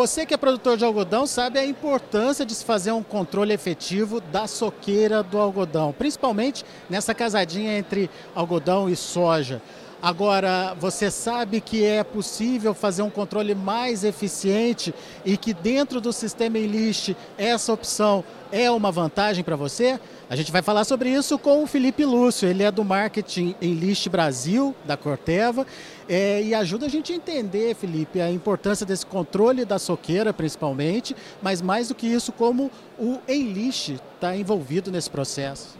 Você que é produtor de algodão sabe a importância de se fazer um controle efetivo da soqueira do algodão, principalmente nessa casadinha entre algodão e soja. Agora, você sabe que é possível fazer um controle mais eficiente e que dentro do sistema Enlist essa opção é uma vantagem para você? A gente vai falar sobre isso com o Felipe Lúcio, ele é do marketing Enlist Brasil, da Corteva, é, e ajuda a gente a entender, Felipe, a importância desse controle da soqueira, principalmente, mas mais do que isso, como o Enlist está envolvido nesse processo.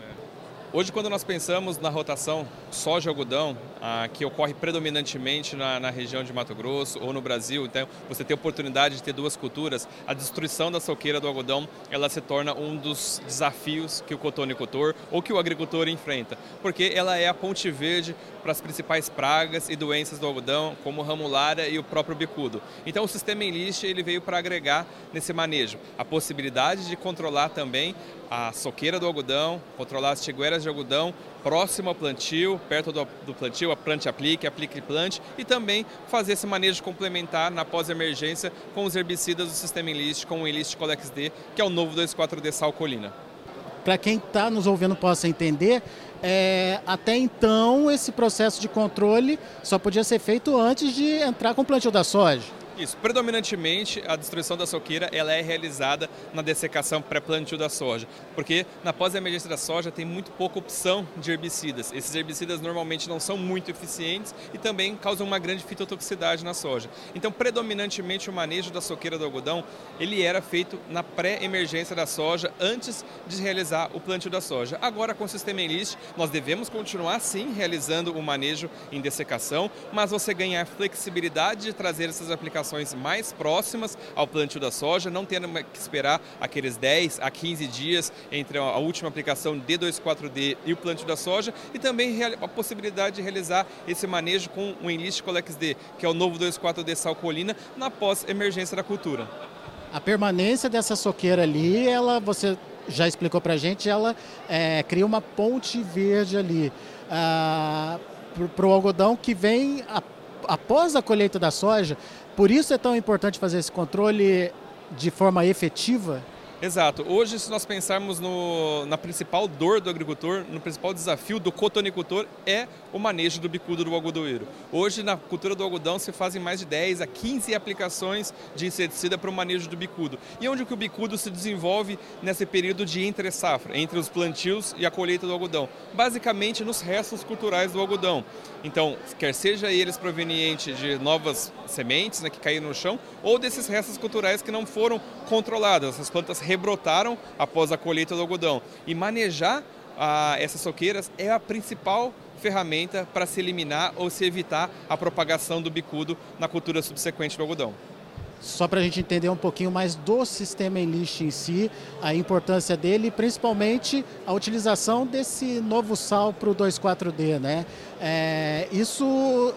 Hoje, quando nós pensamos na rotação soja-algodão, ah, que ocorre predominantemente na, na, região de Mato Grosso ou no Brasil, então você tem oportunidade de ter duas culturas, a destruição da soqueira do algodão, ela se torna um dos desafios que o cotonicultor ou que o agricultor enfrenta, porque ela é a ponte verde para as principais pragas e doenças do algodão, como ramulária e o próprio bicudo. Então o sistema Enlist ele veio para agregar nesse manejo a possibilidade de controlar também a soqueira do algodão, controlar as tigueras de algodão próximo ao plantio, perto do, plantio, a plante aplique, aplique plante, e também fazer esse manejo complementar na pós-emergência com os herbicidas do sistema Enlist, com o Enlist Colex D, que é o novo 2,4-D Salcolina. Para quem está nos ouvindo possa entender, é, até então esse processo de controle só podia ser feito antes de entrar com o plantio da soja. Isso, predominantemente a destruição da soqueira ela é realizada na dessecação pré-plantio da soja, porque na pós-emergência da soja tem muito pouca opção de herbicidas. Esses herbicidas normalmente não são muito eficientes e também causam uma grande fitotoxicidade na soja. Então, predominantemente o manejo da soqueira do algodão, ele era feito na pré-emergência da soja antes de realizar o plantio da soja. Agora com o sistema Enlist, nós devemos continuar sim realizando o manejo em dessecação, mas você ganhar flexibilidade de trazer essas aplicações mais próximas ao plantio da soja, não tendo que esperar aqueles 10 a 15 dias entre a última aplicação D24D e o plantio da soja e também a possibilidade de realizar esse manejo com o Enlist Colex D, que é o novo 24D Salcolina, na pós-emergência da cultura. A permanência dessa soqueira ali, ela, você já explicou para a gente, ela é, cria uma ponte verde ali ah, para o algodão que vem a, após a colheita da soja, por isso é tão importante fazer esse controle de forma efetiva Exato. Hoje, se nós pensarmos no, na principal dor do agricultor, no principal desafio do cotonicultor, é o manejo do bicudo do algodoeiro. Hoje, na cultura do algodão, se fazem mais de 10 a 15 aplicações de inseticida para o manejo do bicudo. E onde que o bicudo se desenvolve nesse período de entre-safra, entre os plantios e a colheita do algodão? Basicamente, nos restos culturais do algodão. Então, quer seja eles provenientes de novas sementes né, que caíram no chão, ou desses restos culturais que não foram controladas, essas plantas rebrotaram após a colheita do algodão. E manejar ah, essas soqueiras é a principal ferramenta para se eliminar ou se evitar a propagação do bicudo na cultura subsequente do algodão. Só para a gente entender um pouquinho mais do sistema Enlist em si, a importância dele e principalmente a utilização desse novo sal para o 2,4-D. Né? É, isso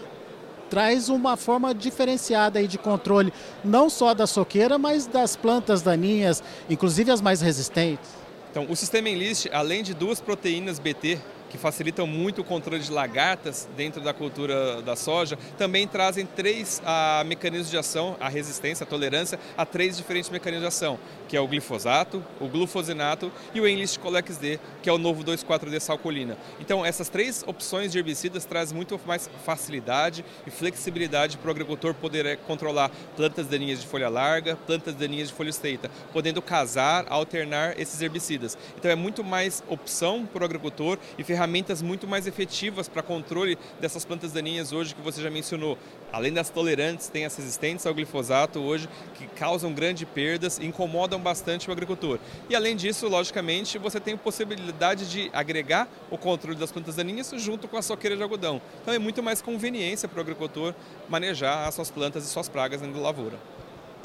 traz uma forma diferenciada aí de controle, não só da soqueira, mas das plantas daninhas, inclusive as mais resistentes. Então, o sistema Enlist, além de duas proteínas BT, que facilitam muito o controle de lagartas dentro da cultura da soja, também trazem três ah, mecanismos de ação, a resistência, a tolerância a três diferentes mecanismos de ação, que é o glifosato, o glufosinato e o Enlist Colex D, que é o novo 2,4-D salcolina. Então, essas três opções de herbicidas trazem muito mais facilidade e flexibilidade para o agricultor poder eh, controlar plantas daninhas de folha larga, plantas daninhas de folha estreita, podendo casar, alternar esses herbicidas. Então, é muito mais opção para o agricultor e ferramentas ferramentas muito mais efetivas para controle dessas plantas daninhas hoje que você já mencionou. Além das tolerantes, tem as resistentes ao glifosato hoje, que causam grandes perdas e incomodam bastante o agricultor. E além disso, logicamente, você tem a possibilidade de agregar o controle das plantas daninhas junto com a soqueira de algodão. Então é muito mais conveniência para o agricultor manejar as suas plantas e suas pragas da lavoura.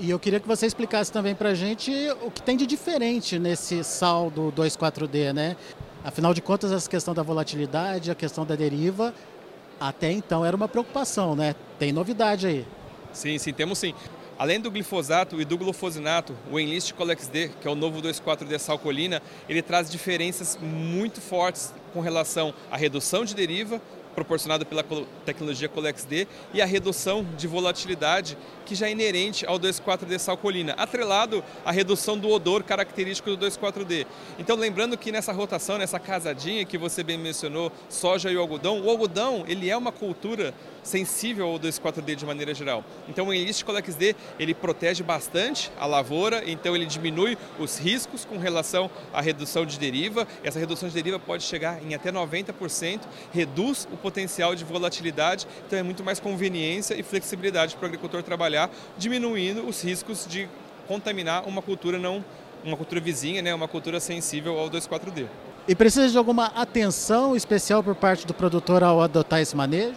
E eu queria que você explicasse também para a gente o que tem de diferente nesse sal do 2,4-D, né? Afinal de contas, essa questão da volatilidade, a questão da deriva, até então era uma preocupação, né? Tem novidade aí. Sim, sim, temos sim. Além do glifosato e do glufosinato, o Enlist Colex D, que é o novo 2,4-D salcolina, ele traz diferenças muito fortes com relação à redução de deriva, proporcionado pela tecnologia Colex-D, e a redução de volatilidade que já é inerente ao 2,4-D salcolina, atrelado à redução do odor característico do 2,4-D. Então, lembrando que nessa rotação, nessa casadinha que você bem mencionou, soja e o algodão, o algodão ele é uma cultura sensível ao 2,4-D de maneira geral. Então, o Enlist Colex-D ele protege bastante a lavoura, então ele diminui os riscos com relação à redução de deriva. Essa redução de deriva pode chegar em até 90%, reduz o potencial de volatilidade, então é muito mais conveniência e flexibilidade para o agricultor trabalhar, diminuindo os riscos de contaminar uma cultura não uma cultura vizinha, né, uma cultura sensível ao 2,4-D. E precisa de alguma atenção especial por parte do produtor ao adotar esse manejo?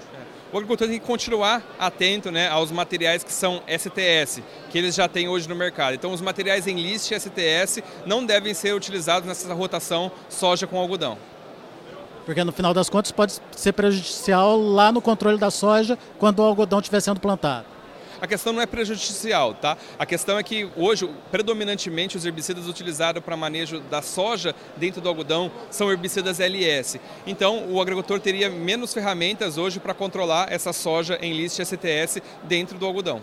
o agricultor tem que continuar atento né, aos materiais que são STS, que eles já têm hoje no mercado. Então, os materiais em list STS não devem ser utilizados nessa rotação soja com algodão. Porque no final das contas pode ser prejudicial lá no controle da soja quando o algodão estiver sendo plantado. A questão não é prejudicial, tá? A questão é que hoje, predominantemente, os herbicidas utilizados para manejo da soja dentro do algodão são herbicidas LS. Então, o agricultor teria menos ferramentas hoje para controlar essa soja em list STS dentro do algodão.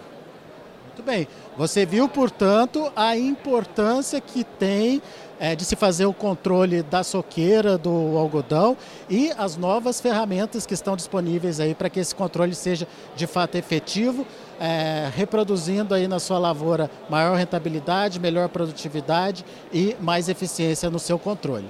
Muito bem. Você viu, portanto, a importância que tem é, de se fazer o controle da soqueira do algodão e as novas ferramentas que estão disponíveis aí para que esse controle seja de fato efetivo, é, reproduzindo aí na sua lavoura maior rentabilidade, melhor produtividade e mais eficiência no seu controle.